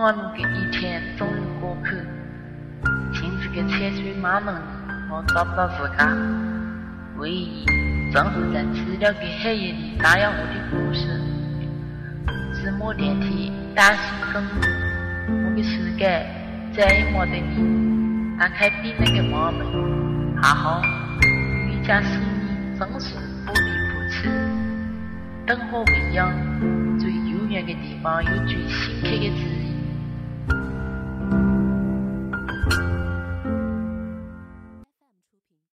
忙碌的一天终于过去，镜子的车水马龙，我找不到自家。回忆正是在资料的黑夜里打扰我的故事。寂寞电梯打公灯，我的世界再也没得你。打开冰冷的房门，还好，瑜伽使你真是不离不弃。灯火未央，最幽远的地方有最深刻的字。